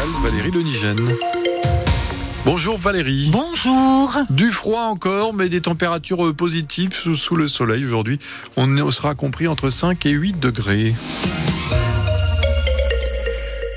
matinale, Valérie Lenigène. Bonjour Valérie. Bonjour. Du froid encore, mais des températures positives sous, sous le soleil aujourd'hui. On sera compris entre 5 et 8 degrés.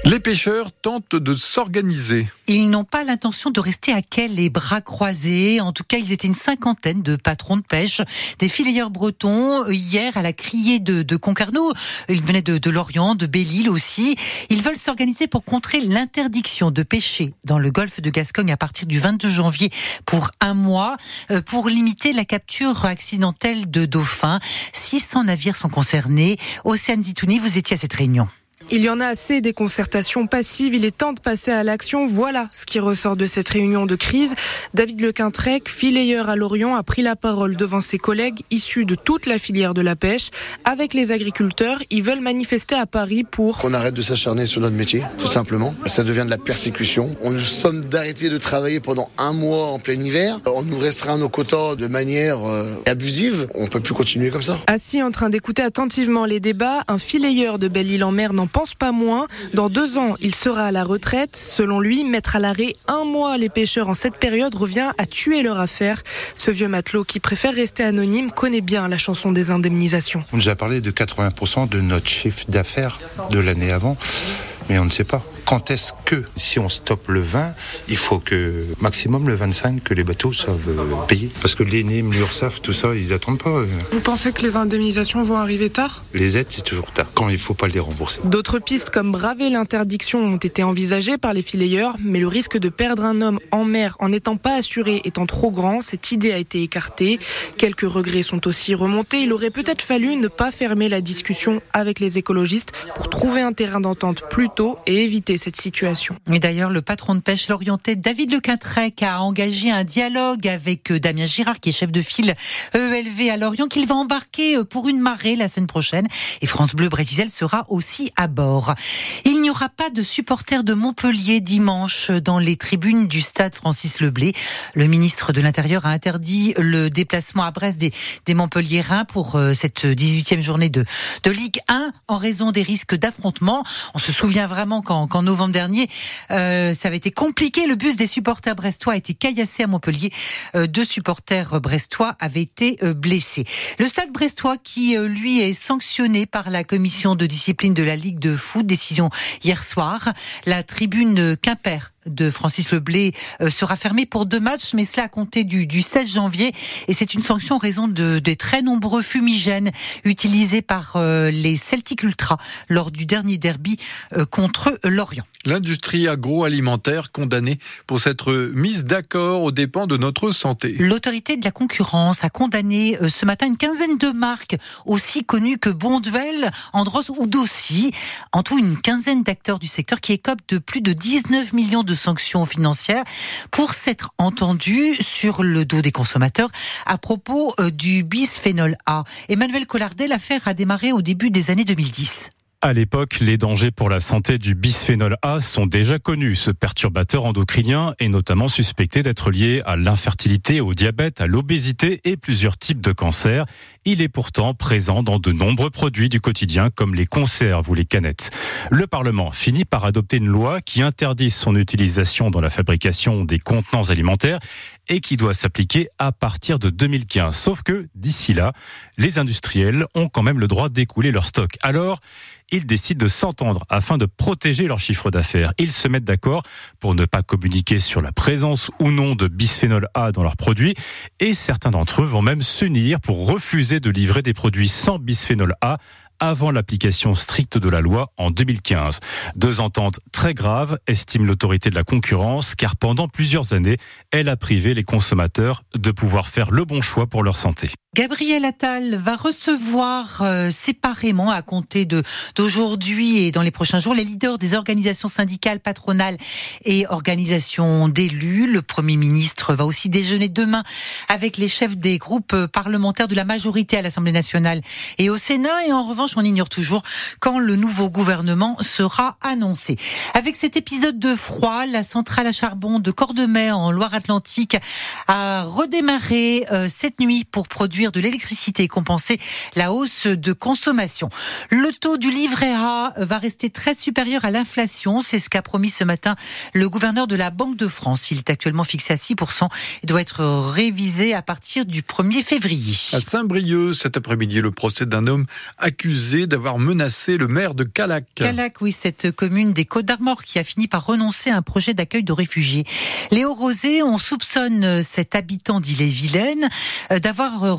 Les pêcheurs tentent de s'organiser. Ils n'ont pas l'intention de rester à quel les bras croisés. En tout cas, ils étaient une cinquantaine de patrons de pêche, des fileyeurs bretons, hier à la criée de, de Concarneau. Ils venaient de, de Lorient, de Belle-Île aussi. Ils veulent s'organiser pour contrer l'interdiction de pêcher dans le golfe de Gascogne à partir du 22 janvier pour un mois, euh, pour limiter la capture accidentelle de dauphins. 600 navires sont concernés. Océane Zitouni, vous étiez à cette réunion. Il y en a assez des concertations passives, il est temps de passer à l'action. Voilà ce qui ressort de cette réunion de crise. David Lequintrec, filayeur à Lorient, a pris la parole devant ses collègues issus de toute la filière de la pêche. Avec les agriculteurs, ils veulent manifester à Paris pour... Qu'on arrête de s'acharner sur notre métier, tout simplement. Ça devient de la persécution. On nous sommes d'arrêter de travailler pendant un mois en plein hiver. On nous restreint nos quotas de manière euh, abusive. On peut plus continuer comme ça. Assis en train d'écouter attentivement les débats, un filayeur de Belle-Île en mer n'en pense pas moins. Dans deux ans, il sera à la retraite. Selon lui, mettre à l'arrêt un mois les pêcheurs en cette période revient à tuer leur affaire. Ce vieux matelot qui préfère rester anonyme connaît bien la chanson des indemnisations. On nous a parlé de 80% de notre chiffre d'affaires de l'année avant, mais on ne sait pas. Quand est-ce que, si on stoppe le 20, il faut que maximum le 25 que les bateaux soient euh, payés? Parce que l'ENIM, l'URSSAF, tout ça, ils attendent pas. euh. Vous pensez que les indemnisations vont arriver tard? Les aides, c'est toujours tard. Quand il faut pas les rembourser. D'autres pistes comme braver l'interdiction ont été envisagées par les filayeurs, mais le risque de perdre un homme en mer en n'étant pas assuré étant trop grand, cette idée a été écartée. Quelques regrets sont aussi remontés. Il aurait peut-être fallu ne pas fermer la discussion avec les écologistes pour trouver un terrain d'entente plus tôt et éviter cette situation. Et d'ailleurs, le patron de pêche l'orientais David Lequintrec a engagé un dialogue avec euh, Damien Girard, qui est chef de file EELV à Lorient, qu'il va embarquer euh, pour une marée la semaine prochaine. Et France Bleu Brésil sera aussi à bord. Il n'y aura pas de supporters de Montpellier dimanche dans les tribunes du stade Francis Leblé. Le ministre de l'Intérieur a interdit le déplacement à Brest des, des Montpelliérains pour euh, cette 18e journée de, de Ligue 1 en raison des risques d'affrontement. On se souvient vraiment qu'en qu'en novembre dernier, euh, ça avait été compliqué. Le bus des supporters brestois a été caillassé à Montpellier. Euh, deux supporters brestois avaient été euh, blessés. Le stade brestois qui, lui, est sanctionné par la commission de discipline de la Ligue de foot. Décision hier soir. La tribune Quimper de Francis Leblé euh, sera fermée pour deux matchs, mais cela à compter du, du 16 janvier. Et c'est une sanction en raison de, des très nombreux fumigènes utilisés par euh, les Celtic Ultra lors du dernier derby euh, contre Lorient. L'industrie agroalimentaire condamnée pour s'être mise d'accord aux dépens de notre santé. L'autorité de la concurrence a condamné euh, ce matin une quinzaine de marques aussi connues que Bonduel, Andros ou Dossi. En tout, une quinzaine d'acteurs du secteur qui écopent de plus de 19 millions de sanctions financières pour s'être entendus sur le dos des consommateurs à propos euh, du bisphénol A. Emmanuel Collardet, l'affaire a démarré au début des années 2010. À l'époque, les dangers pour la santé du bisphénol A sont déjà connus. Ce perturbateur endocrinien est notamment suspecté d'être lié à l'infertilité, au diabète, à l'obésité et plusieurs types de cancers. Il est pourtant présent dans de nombreux produits du quotidien comme les conserves ou les canettes. Le Parlement finit par adopter une loi qui interdit son utilisation dans la fabrication des contenants alimentaires et qui doit s'appliquer à partir de 2015. Sauf que d'ici là, les industriels ont quand même le droit d'écouler leur stock. Alors, ils décident de s'entendre afin de protéger leur chiffre d'affaires. Ils se mettent d'accord pour ne pas communiquer sur la présence ou non de bisphénol A dans leurs produits et certains d'entre eux vont même s'unir pour refuser de livrer des produits sans bisphénol A avant l'application stricte de la loi en 2015. Deux ententes très graves, estime l'autorité de la concurrence, car pendant plusieurs années, elle a privé les consommateurs de pouvoir faire le bon choix pour leur santé. Gabriel Attal va recevoir euh, séparément à compter de d'aujourd'hui et dans les prochains jours les leaders des organisations syndicales, patronales et organisations d'élus. Le Premier ministre va aussi déjeuner demain avec les chefs des groupes parlementaires de la majorité à l'Assemblée nationale et au Sénat. Et en revanche, on ignore toujours quand le nouveau gouvernement sera annoncé. Avec cet épisode de froid, la centrale à charbon de Cordemais en Loire-Atlantique a redémarré euh, cette nuit pour produire produire de l'électricité et compenser la hausse de consommation. Le taux du livret A va rester très supérieur à l'inflation. C'est ce qu'a promis ce matin le gouverneur de la Banque de France. Il est actuellement fixé à 6% et doit être révisé à partir du 1er février. À Saint-Brieuc, cet après-midi, le procès d'un homme accusé d'avoir menacé le maire de Calac. Calac, oui, cette commune des Côtes d'Armor qui a fini par renoncer à un projet d'accueil de réfugiés. Léo Rosé, on soupçonne cet habitant d'Ille-et-Vilaine euh, d'avoir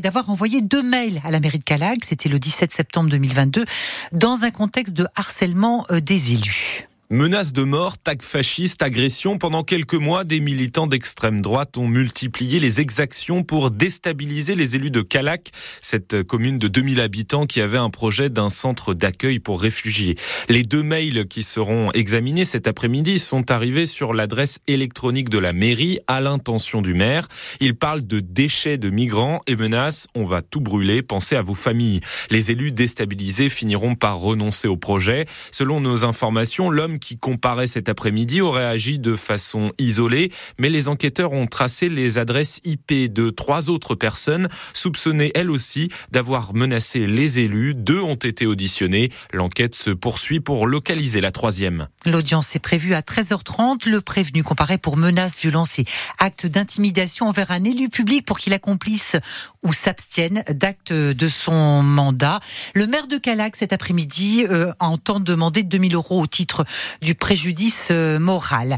d'avoir envoyé deux mails à la mairie de Calac. C'était le 17 septembre 2022 dans un contexte de harcèlement euh, des élus. Menaces de mort, tags fascistes, agressions. Pendant quelques mois, des militants d'extrême droite ont multiplié les exactions pour déstabiliser les élus de Calac, cette commune de 2000 habitants qui avait un projet d'un centre d'accueil pour réfugiés. Les deux mails qui seront examinés cet après-midi sont arrivés sur l'adresse électronique de la mairie à l'intention du maire. Ils parlent de déchets de migrants et menacent on va tout brûler, pensez à vos familles. Les élus déstabilisés finiront par renoncer au projet. Selon nos informations, l'homme qui comparaît cet après-midi aurait agi de façon isolée, mais les enquêteurs ont tracé les adresses IP de trois autres personnes soupçonnées elles aussi d'avoir menacé les élus. Deux ont été auditionnés. L'enquête se poursuit pour localiser la troisième. L'audience est prévue à 13h30. Le prévenu comparaît pour menaces, violences et actes d'intimidation envers un élu public pour qu'il accomplisse ou s'abstienne d'actes de son mandat. Le maire de Calac cet après-midi euh, entend demander 2000 euros au titre du préjudice euh, moral.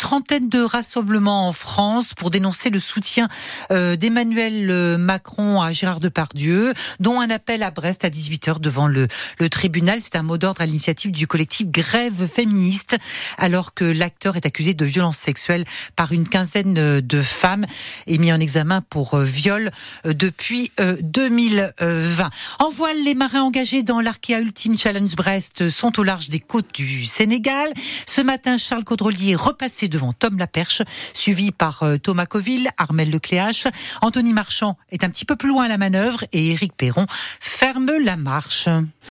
Trentaine de rassemblements en France pour dénoncer le soutien euh, d'Emmanuel euh, Macron à Gérard Depardieu, dont un appel à Brest à 18h devant le, le tribunal. C'est un mot d'ordre à l'initiative du collectif Grève féministe, alors que l'acteur est accusé de violence sexuelle par une quinzaine de femmes et mis en examen pour viol depuis 2020. En voile, les marins engagés dans l'Arkea Ultimate Challenge Brest sont au large des côtes du Sénégal. Ce matin, Charles Caudrelier est repassé devant Tom Laperche, suivi par euh, Thomas Coville, Armel Lecléache. Anthony Marchand est un petit peu plus loin à la manœuvre et Éric Perron ferme la marche.